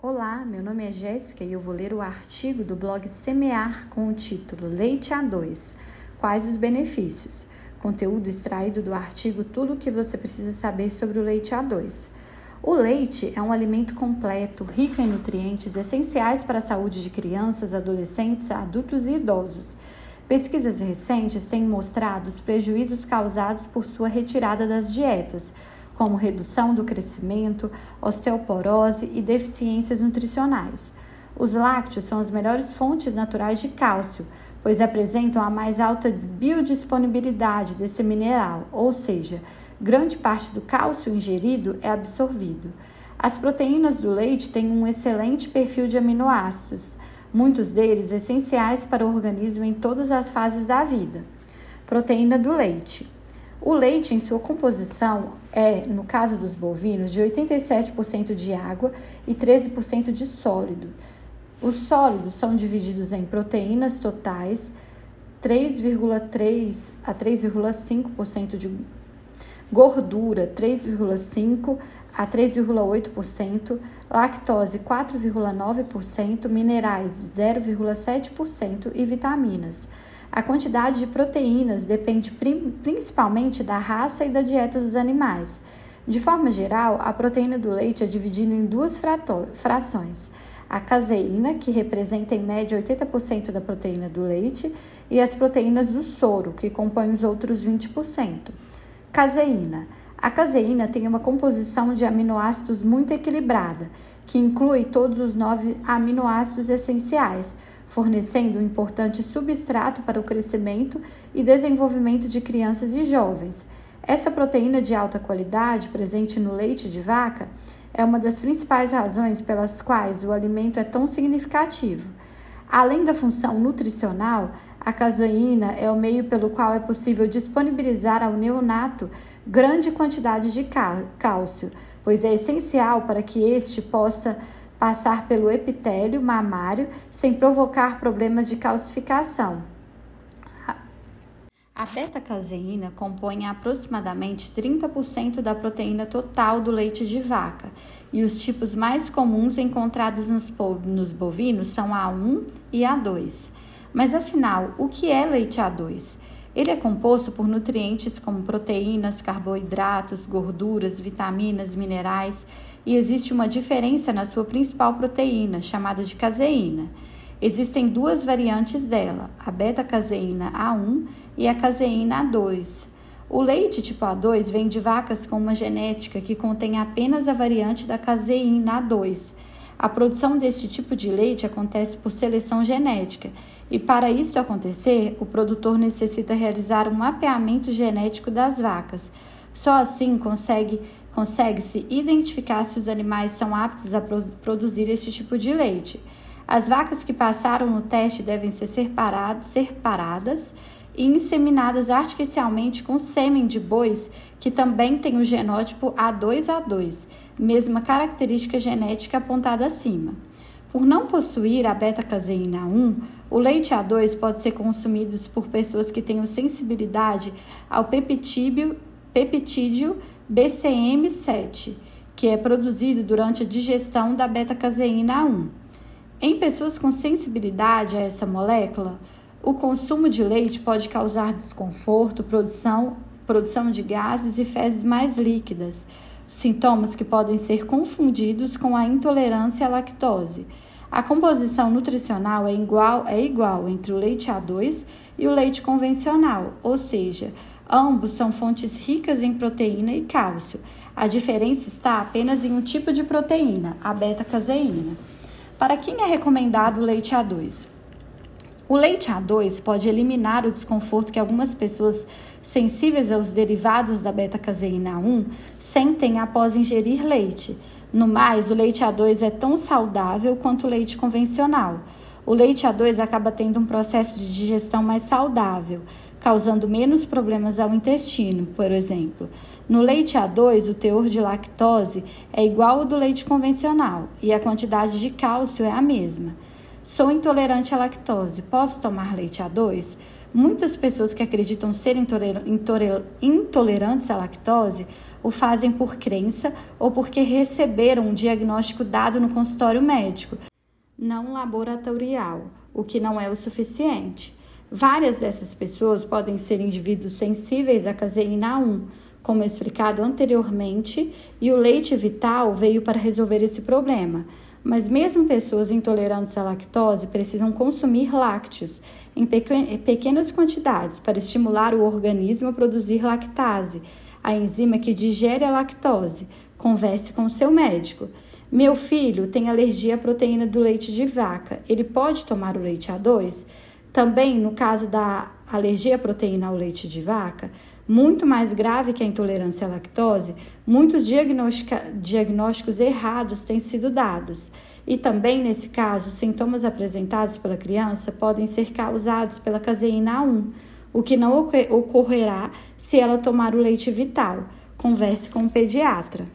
Olá, meu nome é Jéssica e eu vou ler o artigo do blog Semear com o título Leite A2. Quais os benefícios? Conteúdo extraído do artigo Tudo o que você precisa saber sobre o leite A2. O leite é um alimento completo, rico em nutrientes essenciais para a saúde de crianças, adolescentes, adultos e idosos. Pesquisas recentes têm mostrado os prejuízos causados por sua retirada das dietas como redução do crescimento, osteoporose e deficiências nutricionais. Os lácteos são as melhores fontes naturais de cálcio, pois apresentam a mais alta biodisponibilidade desse mineral, ou seja, grande parte do cálcio ingerido é absorvido. As proteínas do leite têm um excelente perfil de aminoácidos, muitos deles essenciais para o organismo em todas as fases da vida. Proteína do leite. O leite, em sua composição, é, no caso dos bovinos, de 87% de água e 13% de sólido. Os sólidos são divididos em proteínas totais, 3,3 a 3,5% de gordura, 3,5 a 3,8%, lactose 4,9%, minerais 0,7% e vitaminas a quantidade de proteínas depende principalmente da raça e da dieta dos animais. De forma geral, a proteína do leite é dividida em duas frações: a caseína, que representa em média 80% da proteína do leite, e as proteínas do soro, que compõem os outros 20%. Caseína. A caseína tem uma composição de aminoácidos muito equilibrada, que inclui todos os nove aminoácidos essenciais, fornecendo um importante substrato para o crescimento e desenvolvimento de crianças e jovens. Essa proteína de alta qualidade, presente no leite de vaca, é uma das principais razões pelas quais o alimento é tão significativo. Além da função nutricional, a caseína é o meio pelo qual é possível disponibilizar ao neonato grande quantidade de cálcio, pois é essencial para que este possa passar pelo epitélio mamário sem provocar problemas de calcificação. A beta-caseína compõe aproximadamente 30% da proteína total do leite de vaca, e os tipos mais comuns encontrados nos, nos bovinos são A1 e A2. Mas afinal, o que é leite A2? Ele é composto por nutrientes como proteínas, carboidratos, gorduras, vitaminas, minerais e existe uma diferença na sua principal proteína, chamada de caseína. Existem duas variantes dela, a beta-caseína A1 e a caseína A2. O leite tipo A2 vem de vacas com uma genética que contém apenas a variante da caseína A2. A produção deste tipo de leite acontece por seleção genética, e para isso acontecer, o produtor necessita realizar um mapeamento genético das vacas. Só assim consegue consegue-se identificar se os animais são aptos a produzir este tipo de leite. As vacas que passaram no teste devem ser separadas, ser paradas e inseminadas artificialmente com sêmen de bois que também tem o genótipo A2A2, mesma característica genética apontada acima. Por não possuir a beta-caseína 1, o leite A2 pode ser consumido por pessoas que tenham sensibilidade ao peptídeo, peptídeo BCM7, que é produzido durante a digestão da beta-caseína 1. Em pessoas com sensibilidade a essa molécula, o consumo de leite pode causar desconforto, produção, produção de gases e fezes mais líquidas, sintomas que podem ser confundidos com a intolerância à lactose. A composição nutricional é igual, é igual entre o leite A2 e o leite convencional, ou seja, Ambos são fontes ricas em proteína e cálcio. A diferença está apenas em um tipo de proteína, a beta-caseína. Para quem é recomendado o leite A2? O leite A2 pode eliminar o desconforto que algumas pessoas sensíveis aos derivados da beta-caseína 1 sentem após ingerir leite. No mais, o leite A2 é tão saudável quanto o leite convencional. O leite A2 acaba tendo um processo de digestão mais saudável, causando menos problemas ao intestino, por exemplo. No leite A2, o teor de lactose é igual ao do leite convencional e a quantidade de cálcio é a mesma. Sou intolerante à lactose. Posso tomar leite A2? Muitas pessoas que acreditam ser intolerantes à lactose o fazem por crença ou porque receberam um diagnóstico dado no consultório médico, não laboratorial, o que não é o suficiente. Várias dessas pessoas podem ser indivíduos sensíveis à caseína 1, como explicado anteriormente, e o leite vital veio para resolver esse problema. Mas mesmo pessoas intolerantes à lactose precisam consumir lácteos em pequenas quantidades para estimular o organismo a produzir lactase, a enzima que digere a lactose. Converse com seu médico. Meu filho tem alergia à proteína do leite de vaca. Ele pode tomar o leite A2? Também, no caso da alergia à proteína ao leite de vaca, muito mais grave que a intolerância à lactose, muitos diagnósticos errados têm sido dados. E também, nesse caso, sintomas apresentados pela criança podem ser causados pela caseína A1, o que não ocorrerá se ela tomar o leite vital. Converse com o pediatra.